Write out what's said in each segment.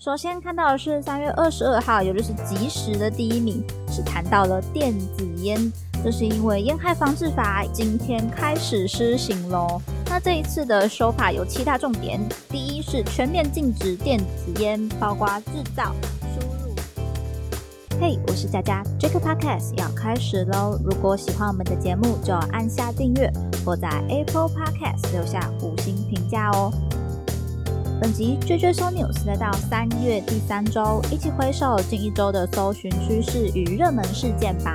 首先看到的是三月二十二号，也就是即时的第一名，是谈到了电子烟。这是因为烟害防治法今天开始施行喽。那这一次的修法有七大重点，第一是全面禁止电子烟，包括制造、输入。嘿，我是佳佳，Jack Podcast 要开始喽。如果喜欢我们的节目，就按下订阅，或在 Apple Podcast 留下五星评价哦。本集追追搜 news 来到三月第三周，一起回首近一周的搜寻趋势与热门事件吧。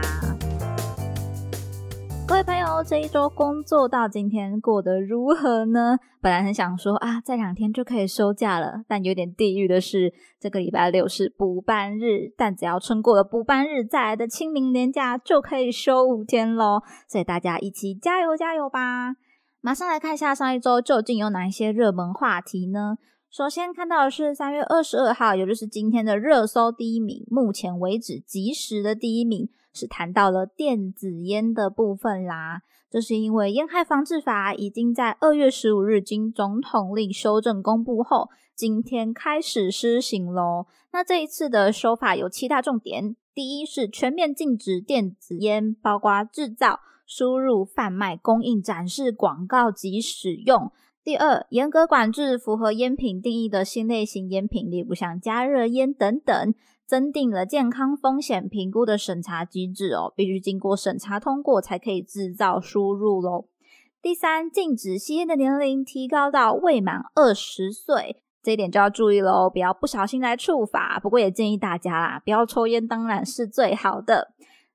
各位朋友，这一周工作到今天过得如何呢？本来很想说啊，再两天就可以休假了，但有点地狱的是，这个礼拜六是补班日，但只要撑过了补班日，再来的清明年假就可以休五天喽。所以大家一起加油加油吧！马上来看一下上一周究竟有哪一些热门话题呢？首先看到的是三月二十二号，也就是今天的热搜第一名。目前为止，即时的第一名是谈到了电子烟的部分啦。这是因为烟害防治法已经在二月十五日经总统令修正公布后，今天开始施行喽。那这一次的修法有七大重点：第一是全面禁止电子烟，包括制造、输入、贩卖、供应、展示、广告及使用。第二，严格管制符合烟品定义的新类型烟品，例如像加热烟等等，增订了健康风险评估的审查机制哦，必须经过审查通过才可以制造输入喽。第三，禁止吸烟的年龄提高到未满二十岁，这一点就要注意喽，不要不小心来触法。不过也建议大家啦，不要抽烟当然是最好的。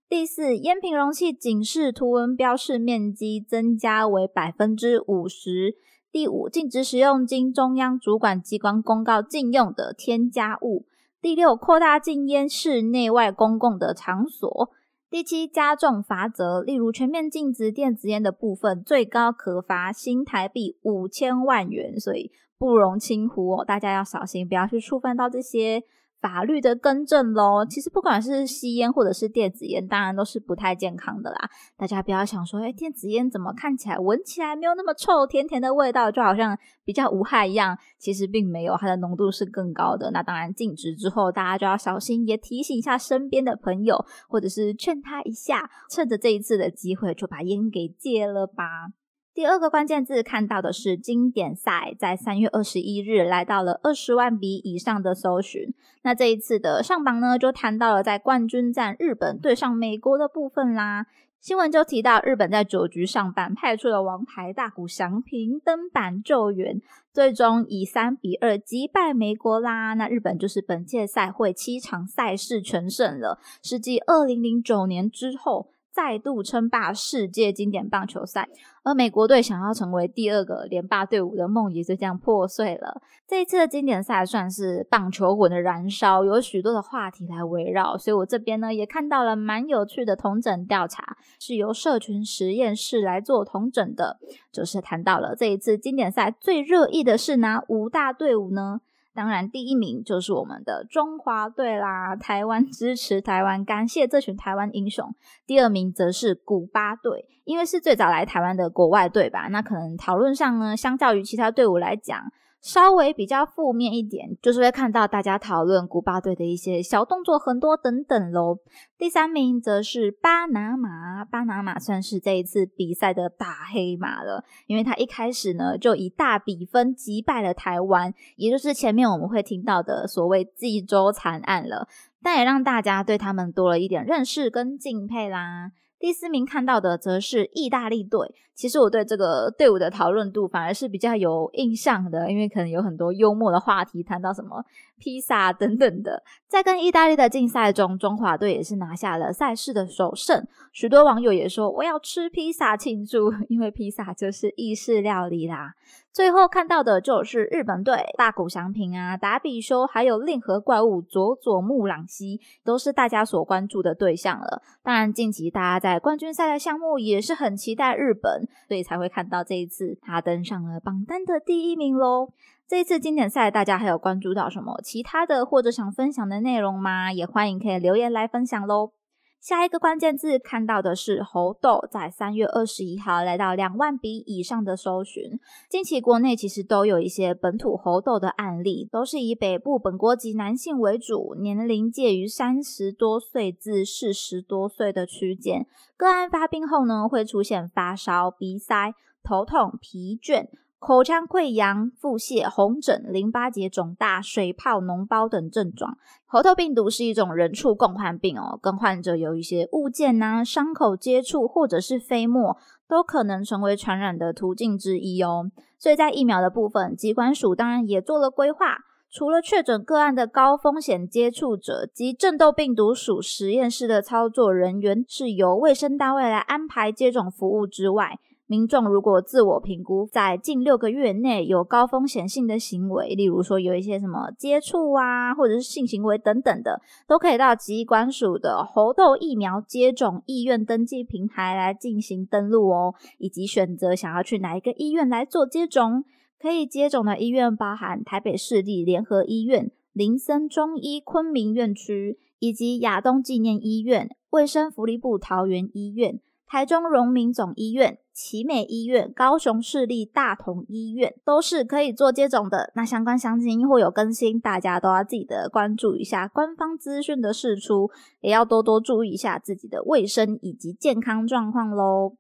第四，烟品容器警示图文标示面积增加为百分之五十。第五，禁止使用经中央主管机关公告禁用的添加物。第六，扩大禁烟室内外公共的场所。第七，加重罚则，例如全面禁止电子烟的部分，最高可罚新台币五千万元，所以不容轻忽哦，大家要小心，不要去触犯到这些。法律的更正喽，其实不管是吸烟或者是电子烟，当然都是不太健康的啦。大家不要想说，哎，电子烟怎么看起来、闻起来没有那么臭，甜甜的味道就好像比较无害一样，其实并没有，它的浓度是更高的。那当然禁止之后，大家就要小心，也提醒一下身边的朋友，或者是劝他一下，趁着这一次的机会就把烟给戒了吧。第二个关键字看到的是经典赛，在三月二十一日来到了二十万笔以上的搜寻。那这一次的上榜呢，就谈到了在冠军战日本对上美国的部分啦。新闻就提到日本在九局上半派出了王牌大谷翔平登板救援，最终以三比二击败美国啦。那日本就是本届赛会七场赛事全胜了，是继二零零九年之后。再度称霸世界经典棒球赛，而美国队想要成为第二个连霸队伍的梦也就这样破碎了。这一次的经典赛算是棒球魂的燃烧，有许多的话题来围绕，所以我这边呢也看到了蛮有趣的同整调查，是由社群实验室来做同整的，就是谈到了这一次经典赛最热议的是哪五大队伍呢？当然，第一名就是我们的中华队啦，台湾支持台湾，感谢这群台湾英雄。第二名则是古巴队，因为是最早来台湾的国外队吧，那可能讨论上呢，相较于其他队伍来讲。稍微比较负面一点，就是会看到大家讨论古巴队的一些小动作很多等等喽。第三名则是巴拿马，巴拿马算是这一次比赛的大黑马了，因为他一开始呢就以大比分击败了台湾，也就是前面我们会听到的所谓济州惨案了，但也让大家对他们多了一点认识跟敬佩啦。第四名看到的则是意大利队。其实我对这个队伍的讨论度反而是比较有印象的，因为可能有很多幽默的话题，谈到什么披萨等等的。在跟意大利的竞赛中，中华队也是拿下了赛事的首胜。许多网友也说我要吃披萨庆祝，因为披萨就是意式料理啦。最后看到的就是日本队大谷翔平啊、达比修，还有令和怪物佐佐木朗希，都是大家所关注的对象了。当然，近期大家在冠军赛的项目也是很期待日本，所以才会看到这一次他登上了榜单的第一名喽。这一次经典赛，大家还有关注到什么其他的或者想分享的内容吗？也欢迎可以留言来分享喽。下一个关键字看到的是猴痘，在三月二十一号来到两万笔以上的搜寻。近期国内其实都有一些本土猴痘的案例，都是以北部本国籍男性为主，年龄介于三十多岁至四十多岁的区间。个案发病后呢，会出现发烧、鼻塞、头痛、疲倦。口腔溃疡、腹泻、红疹、淋巴结肿大、水泡、脓包等症状。猴头病毒是一种人畜共患病哦，跟患者有一些物件呐、伤口接触或者是飞沫，都可能成为传染的途径之一哦。所以在疫苗的部分，疾管署当然也做了规划，除了确诊个案的高风险接触者及正痘病毒属实验室的操作人员，是由卫生单位来安排接种服务之外。民众如果自我评估在近六个月内有高风险性的行为，例如说有一些什么接触啊，或者是性行为等等的，都可以到疾管署的猴痘疫苗接种意愿登记平台来进行登录哦，以及选择想要去哪一个医院来做接种。可以接种的医院包含台北市立联合医院、林森中医昆明院区，以及亚东纪念医院、卫生福利部桃园医院。台中荣民总医院、奇美医院、高雄市立大同医院都是可以做接种的。那相关详情会有更新，大家都要记得关注一下官方资讯的释出，也要多多注意一下自己的卫生以及健康状况喽。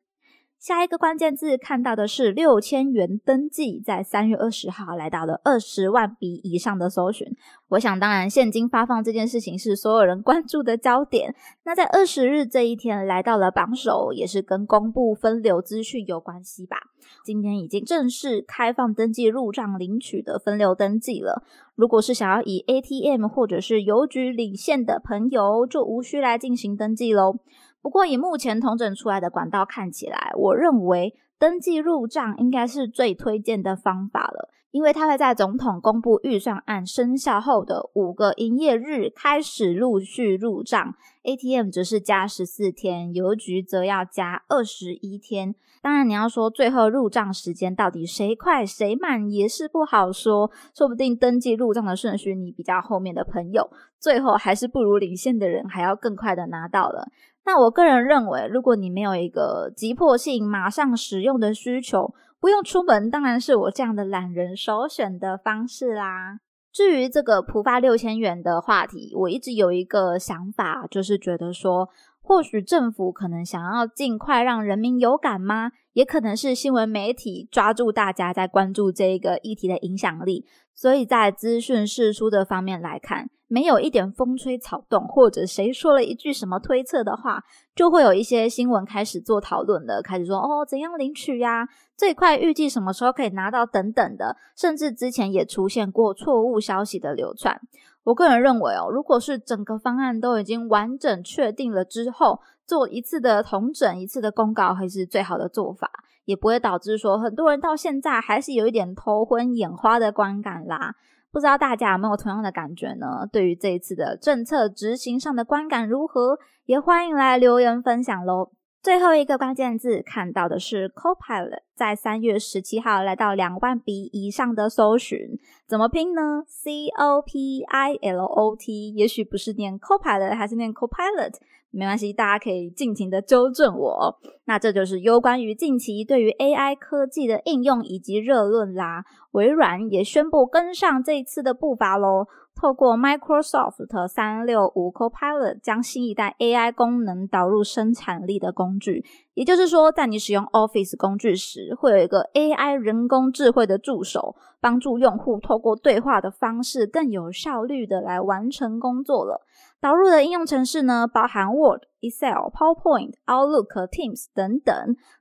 下一个关键字看到的是六千元登记，在三月二十号来到了二十万笔以上的搜寻。我想，当然现金发放这件事情是所有人关注的焦点。那在二十日这一天来到了榜首，也是跟公布分流资讯有关系吧？今天已经正式开放登记入账领取的分流登记了。如果是想要以 ATM 或者是邮局领现的朋友，就无需来进行登记喽。不过，以目前统整出来的管道看起来，我认为登记入账应该是最推荐的方法了，因为它会在总统公布预算案生效后的五个营业日开始陆续入账，ATM 则是加十四天，邮局则要加二十一天。当然，你要说最后入账时间到底谁快谁慢也是不好说，说不定登记入账的顺序，你比较后面的朋友，最后还是不如领先的人还要更快的拿到了。那我个人认为，如果你没有一个急迫性、马上使用用的需求，不用出门，当然是我这样的懒人首选的方式啦。至于这个浦发六千元的话题，我一直有一个想法，就是觉得说，或许政府可能想要尽快让人民有感吗？也可能是新闻媒体抓住大家在关注这个议题的影响力，所以在资讯释出的方面来看。没有一点风吹草动，或者谁说了一句什么推测的话，就会有一些新闻开始做讨论了，开始说哦怎样领取呀，最快预计什么时候可以拿到等等的，甚至之前也出现过错误消息的流传。我个人认为哦，如果是整个方案都已经完整确定了之后，做一次的同整，一次的公告，还是最好的做法，也不会导致说很多人到现在还是有一点头昏眼花的观感啦。不知道大家有没有同样的感觉呢？对于这一次的政策执行上的观感如何？也欢迎来留言分享喽。最后一个关键字看到的是 Copilot，在三月十七号来到两万笔以上的搜寻，怎么拼呢？C O P I L O T，也许不是念 Copilot，还是念 Copilot。没关系，大家可以尽情的纠正我。那这就是有关于近期对于 AI 科技的应用以及热论啦。微软也宣布跟上这一次的步伐喽。透过 Microsoft 三六五 Copilot 将新一代 AI 功能导入生产力的工具，也就是说，在你使用 Office 工具时，会有一个 AI 人工智慧的助手，帮助用户透过对话的方式更有效率的来完成工作了。导入的应用程式呢，包含 Word、Excel、PowerPoint、Outlook、Teams 等等。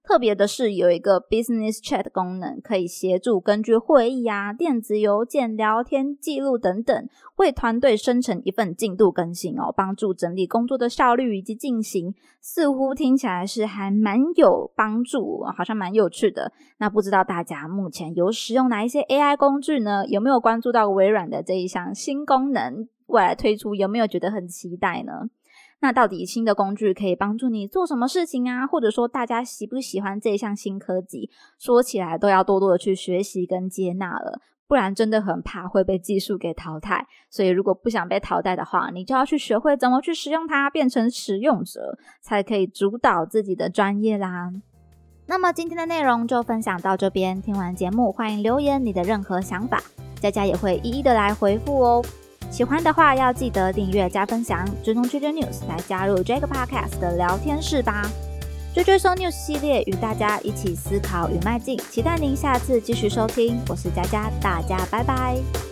特别的是，有一个 Business Chat 功能，可以协助根据会议啊、电子邮件、聊天记录等等，为团队生成一份进度更新哦，帮助整理工作的效率以及进行。似乎听起来是还蛮有帮助，好像蛮有趣的。那不知道大家目前有使用哪一些 AI 工具呢？有没有关注到微软的这一项新功能？未来推出有没有觉得很期待呢？那到底新的工具可以帮助你做什么事情啊？或者说大家喜不喜欢这项新科技？说起来都要多多的去学习跟接纳了。不然真的很怕会被技术给淘汰。所以如果不想被淘汰的话，你就要去学会怎么去使用它，变成使用者，才可以主导自己的专业啦。那么今天的内容就分享到这边，听完节目欢迎留言你的任何想法，佳佳也会一一的来回复哦。喜欢的话要记得订阅加分享，追踪 JJ News 来加入 Jack Podcast 的聊天室吧。JJ So News 系列与大家一起思考与迈进，期待您下次继续收听。我是佳佳，大家拜拜。